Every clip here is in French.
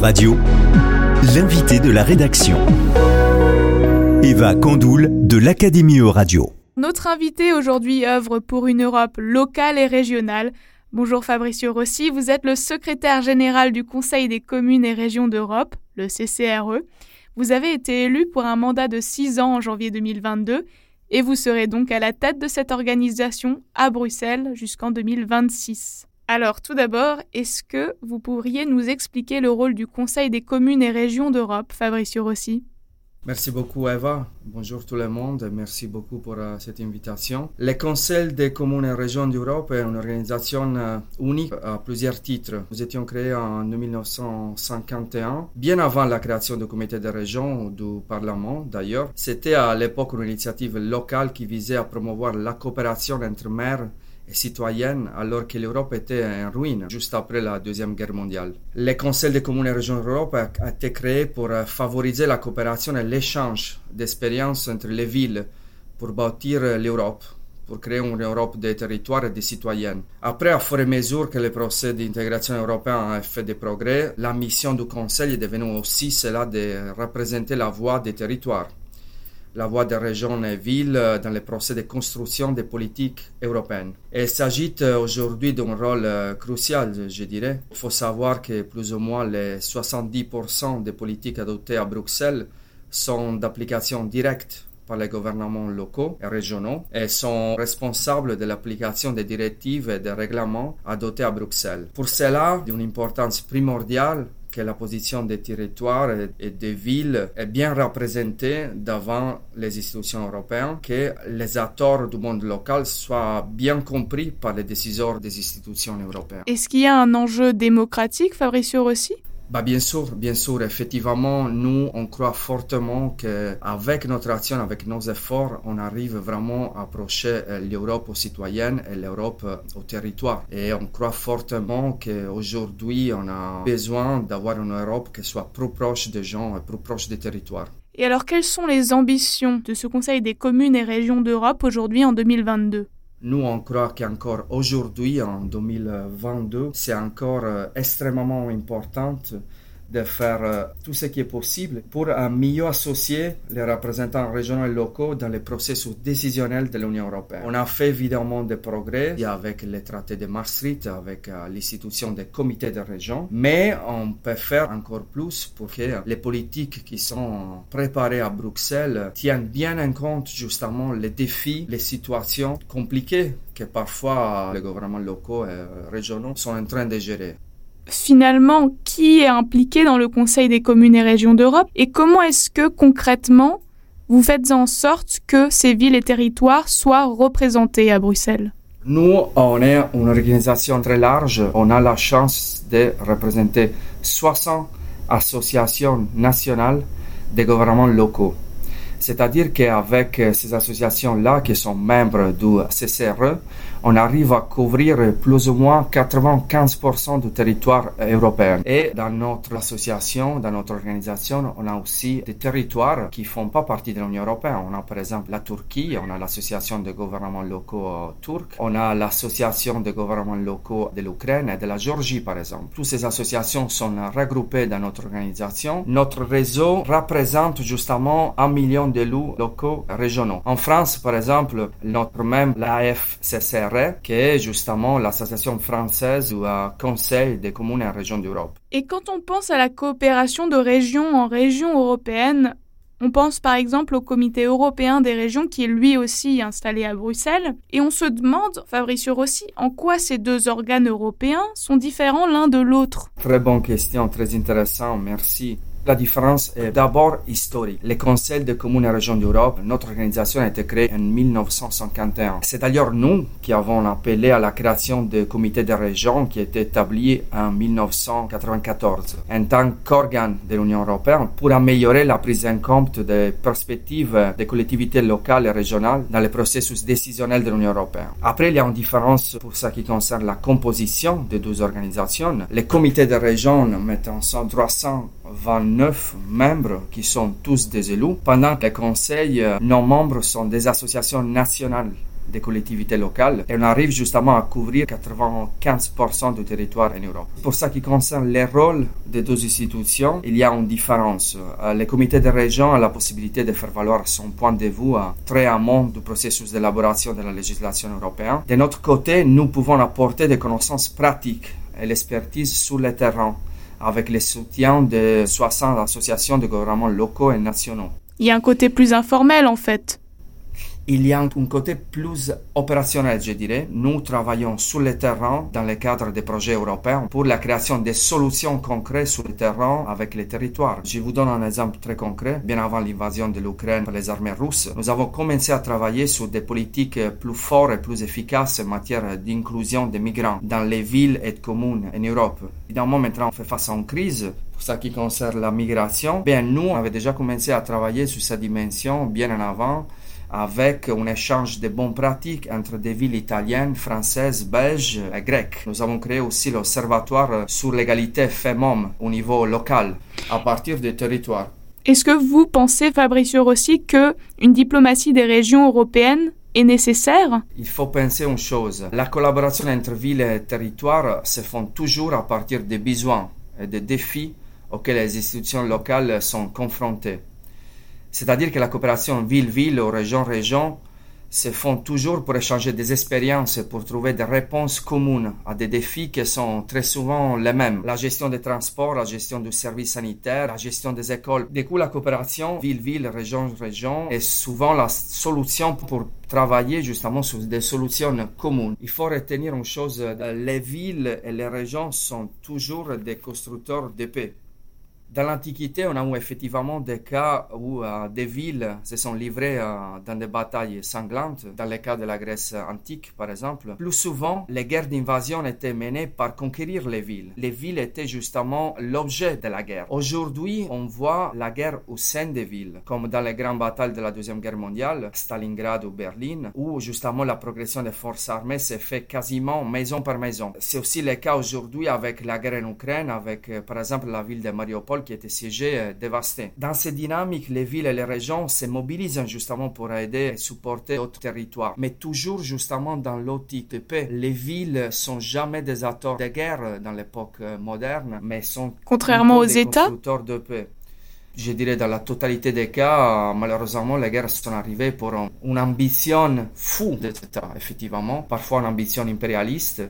Radio, l'invité de la rédaction. Eva Candoul de l'Académie Radio. Notre invité aujourd'hui œuvre pour une Europe locale et régionale. Bonjour Fabricio Rossi, vous êtes le secrétaire général du Conseil des communes et régions d'Europe, le CCRE. Vous avez été élu pour un mandat de 6 ans en janvier 2022 et vous serez donc à la tête de cette organisation à Bruxelles jusqu'en 2026. Alors tout d'abord, est-ce que vous pourriez nous expliquer le rôle du Conseil des communes et régions d'Europe, Fabricio Rossi? Merci beaucoup Eva. Bonjour tout le monde. Merci beaucoup pour uh, cette invitation. Le Conseil des communes et régions d'Europe est une organisation uh, unique à plusieurs titres. Nous étions créés en 1951, bien avant la création du comité des régions ou du Parlement d'ailleurs. C'était à l'époque une initiative locale qui visait à promouvoir la coopération entre maires citoyenne alors que l'Europe était en ruine juste après la Deuxième Guerre mondiale. Le Conseil des communes et régions d'Europe a été créé pour euh, favoriser la coopération et l'échange d'expériences entre les villes pour bâtir l'Europe pour créer une Europe des territoires et des citoyennes. Après, à fur et à mesure que le procès d'intégration européen a fait des progrès, la mission du Conseil est devenue aussi celle de représenter la voix des territoires la voix des régions et villes euh, dans le procès de construction des politiques européennes. Il s'agit euh, aujourd'hui d'un rôle euh, crucial, je dirais. Il faut savoir que plus ou moins les 70% des politiques adoptées à Bruxelles sont d'application directe par les gouvernements locaux et régionaux et sont responsables de l'application des directives et des règlements adoptés à Bruxelles. Pour cela, d'une importance primordiale, que la position des territoires et des villes est bien représentée devant les institutions européennes, que les acteurs du monde local soient bien compris par les décideurs des institutions européennes. Est-ce qu'il y a un enjeu démocratique, Fabricio Rossi? Bah bien sûr, bien sûr, effectivement, nous, on croit fortement qu'avec notre action, avec nos efforts, on arrive vraiment à approcher euh, l'Europe aux citoyennes et l'Europe euh, au territoire. Et on croit fortement qu'aujourd'hui, on a besoin d'avoir une Europe qui soit plus proche des gens et plus proche des territoires. Et alors, quelles sont les ambitions de ce Conseil des communes et régions d'Europe aujourd'hui en 2022 nous, on croit qu'encore aujourd'hui, en 2022, c'est encore euh, extrêmement important de faire euh, tout ce qui est possible pour euh, mieux associer les représentants régionaux et locaux dans les processus décisionnels de l'Union européenne. On a fait évidemment des progrès avec le traité de Maastricht, avec euh, l'institution des comités de région, mais on peut faire encore plus pour que les politiques qui sont préparées à Bruxelles tiennent bien en compte justement les défis, les situations compliquées que parfois les gouvernements locaux et régionaux sont en train de gérer finalement qui est impliqué dans le Conseil des communes et régions d'Europe et comment est-ce que concrètement vous faites en sorte que ces villes et territoires soient représentés à Bruxelles? Nous, on est une organisation très large. On a la chance de représenter 60 associations nationales des gouvernements locaux. C'est-à-dire qu'avec ces associations-là qui sont membres du CCRE, on arrive à couvrir plus ou moins 95% du territoire européen. Et dans notre association, dans notre organisation, on a aussi des territoires qui font pas partie de l'Union européenne. On a par exemple la Turquie, on a l'association des gouvernements locaux turcs, on a l'association des gouvernements locaux de l'Ukraine et de la Géorgie par exemple. Toutes ces associations sont regroupées dans notre organisation. Notre réseau représente justement un million d'élus locaux régionaux. En France, par exemple, notre membre, l'AFCCR, qui est justement l'association française ou un Conseil des communes et régions d'Europe. Et quand on pense à la coopération de région en région européenne, on pense par exemple au Comité européen des régions qui est lui aussi installé à Bruxelles, et on se demande, Fabricio Rossi, en quoi ces deux organes européens sont différents l'un de l'autre? Très bonne question, très intéressant, merci. La différence est d'abord historique. Le Conseil des communes et régions d'Europe, notre organisation a été créée en 1951. C'est d'ailleurs nous qui avons appelé à la création du comité des régions qui a été établi en 1994 en tant qu'organe de l'Union européenne pour améliorer la prise en compte des perspectives des collectivités locales et régionales dans le processus décisionnel de l'Union européenne. Après, il y a une différence pour ce qui concerne la composition des deux organisations. Les comités des régions mettent ensemble 329 neuf membres qui sont tous des élus, pendant que les conseils, euh, nos membres sont des associations nationales des collectivités locales et on arrive justement à couvrir 95% du territoire en Europe. Pour ce qui concerne les rôles des deux institutions, il y a une différence. Euh, le comité de région a la possibilité de faire valoir son point de vue à très amont du processus d'élaboration de la législation européenne. De notre côté, nous pouvons apporter des connaissances pratiques et l'expertise sur le terrain avec le soutien de 60 associations de gouvernements locaux et nationaux. Il y a un côté plus informel en fait il y a un côté plus opérationnel, je dirais. Nous travaillons sur le terrain dans le cadre des projets européens pour la création des solutions concrètes sur le terrain avec les territoires. Je vous donne un exemple très concret. Bien avant l'invasion de l'Ukraine par les armées russes, nous avons commencé à travailler sur des politiques plus fortes et plus efficaces en matière d'inclusion des migrants dans les villes et communes en Europe. Évidemment, maintenant, on fait face à une crise pour ce qui concerne la migration, bien, nous, on déjà commencé à travailler sur cette dimension bien en avant avec un échange de bonnes pratiques entre des villes italiennes, françaises, belges et grecques. Nous avons créé aussi l'Observatoire sur l'égalité femmes-hommes au niveau local, à partir des territoires. Est-ce que vous pensez, Fabricio Rossi, que une diplomatie des régions européennes est nécessaire? Il faut penser une chose. La collaboration entre villes et territoires se font toujours à partir des besoins et des défis auxquels les institutions locales sont confrontées. C'est-à-dire que la coopération ville-ville ou région-région se font toujours pour échanger des expériences, pour trouver des réponses communes à des défis qui sont très souvent les mêmes. La gestion des transports, la gestion du service sanitaire, la gestion des écoles. Du coup, la coopération ville-ville, région-région est souvent la solution pour travailler justement sur des solutions communes. Il faut retenir une chose, les villes et les régions sont toujours des constructeurs de paix. Dans l'Antiquité, on a eu effectivement des cas où euh, des villes se sont livrées euh, dans des batailles sanglantes, dans le cas de la Grèce antique par exemple. Plus souvent, les guerres d'invasion étaient menées par conquérir les villes. Les villes étaient justement l'objet de la guerre. Aujourd'hui, on voit la guerre au sein des villes, comme dans les grandes batailles de la Deuxième Guerre mondiale, Stalingrad ou Berlin, où justement la progression des forces armées s'est fait quasiment maison par maison. C'est aussi le cas aujourd'hui avec la guerre en Ukraine, avec euh, par exemple la ville de Mariupol qui était siégé, euh, dévasté. Dans ces dynamiques, les villes et les régions se mobilisent justement pour aider et supporter d'autres territoires. Mais toujours justement dans l'optique de paix. Les villes sont jamais des acteurs de guerre dans l'époque euh, moderne, mais sont contrairement aux États? de paix je dirais dans la totalité des cas, malheureusement, les guerres sont arrivées pour une ambition fou des États, effectivement, parfois une ambition impérialiste,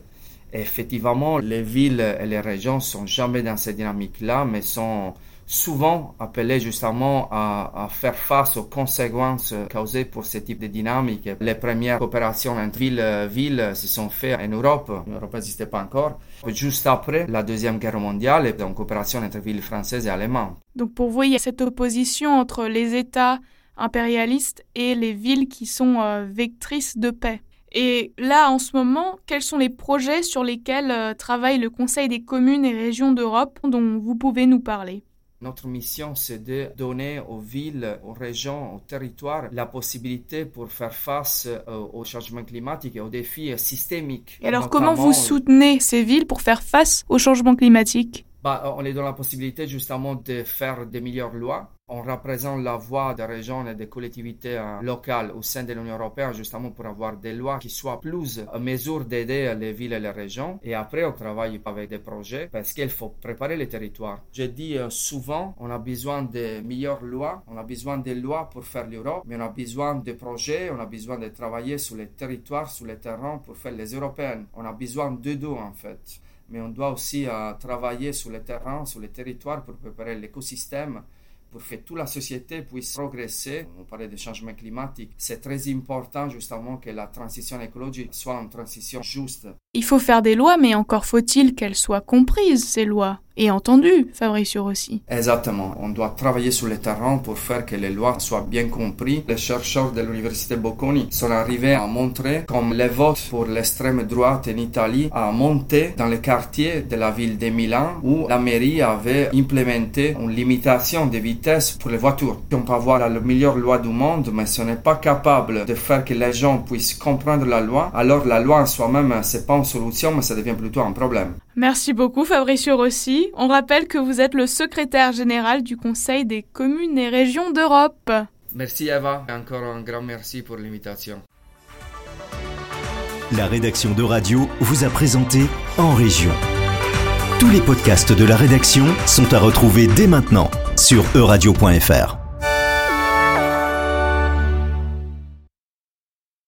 effectivement, les villes et les régions sont jamais dans cette dynamique-là, mais sont souvent appelées justement à, faire face aux conséquences causées pour ce type de dynamique. Les premières coopérations entre villes, villes se sont faites en Europe. L'Europe n'existait pas encore. Juste après la Deuxième Guerre mondiale, et donc coopération entre villes françaises et allemandes. Donc pour vous, il y a cette opposition entre les États impérialistes et les villes qui sont euh, vectrices de paix. Et là, en ce moment, quels sont les projets sur lesquels euh, travaille le Conseil des communes et régions d'Europe dont vous pouvez nous parler? Notre mission, c'est de donner aux villes, aux régions, aux territoires la possibilité pour faire face euh, au changement climatique et aux défis systémiques. Et alors, comment vous soutenez ces villes pour faire face au changement climatique? Bah, On est dans la possibilité justement de faire des meilleures lois on représente la voix des régions et des collectivités euh, locales au sein de l'Union européenne justement pour avoir des lois qui soient plus à mesure d'aider les villes et les régions. Et après, on travaille avec des projets parce qu'il faut préparer les territoires. Je dis euh, souvent, on a besoin de meilleures lois, on a besoin de lois pour faire l'Europe, mais on a besoin de projets, on a besoin de travailler sur les territoires, sur les terrains pour faire les européennes. On a besoin de deux en fait. Mais on doit aussi euh, travailler sur les terrains, sur les territoires pour préparer l'écosystème pour que toute la société puisse progresser. On parlait des changements climatiques. C'est très important justement que la transition écologique soit une transition juste. Il faut faire des lois, mais encore faut-il qu'elles soient comprises, ces lois et entendu, Fabricio Rossi. Exactement. On doit travailler sur le terrain pour faire que les lois soient bien comprises. Les chercheurs de l'université Bocconi sont arrivés à montrer comme les votes pour l'extrême droite en Italie a monté dans les quartiers de la ville de Milan où la mairie avait implémenté une limitation de vitesse pour les voitures. On peut avoir la meilleure loi du monde, mais si on n'est pas capable de faire que les gens puissent comprendre la loi, alors la loi en soi-même, c'est pas une solution, mais ça devient plutôt un problème. Merci beaucoup Fabricio Rossi. On rappelle que vous êtes le secrétaire général du Conseil des communes et régions d'Europe. Merci Eva, encore un grand merci pour l'invitation. La rédaction de Radio vous a présenté En Région. Tous les podcasts de la rédaction sont à retrouver dès maintenant sur euradio.fr.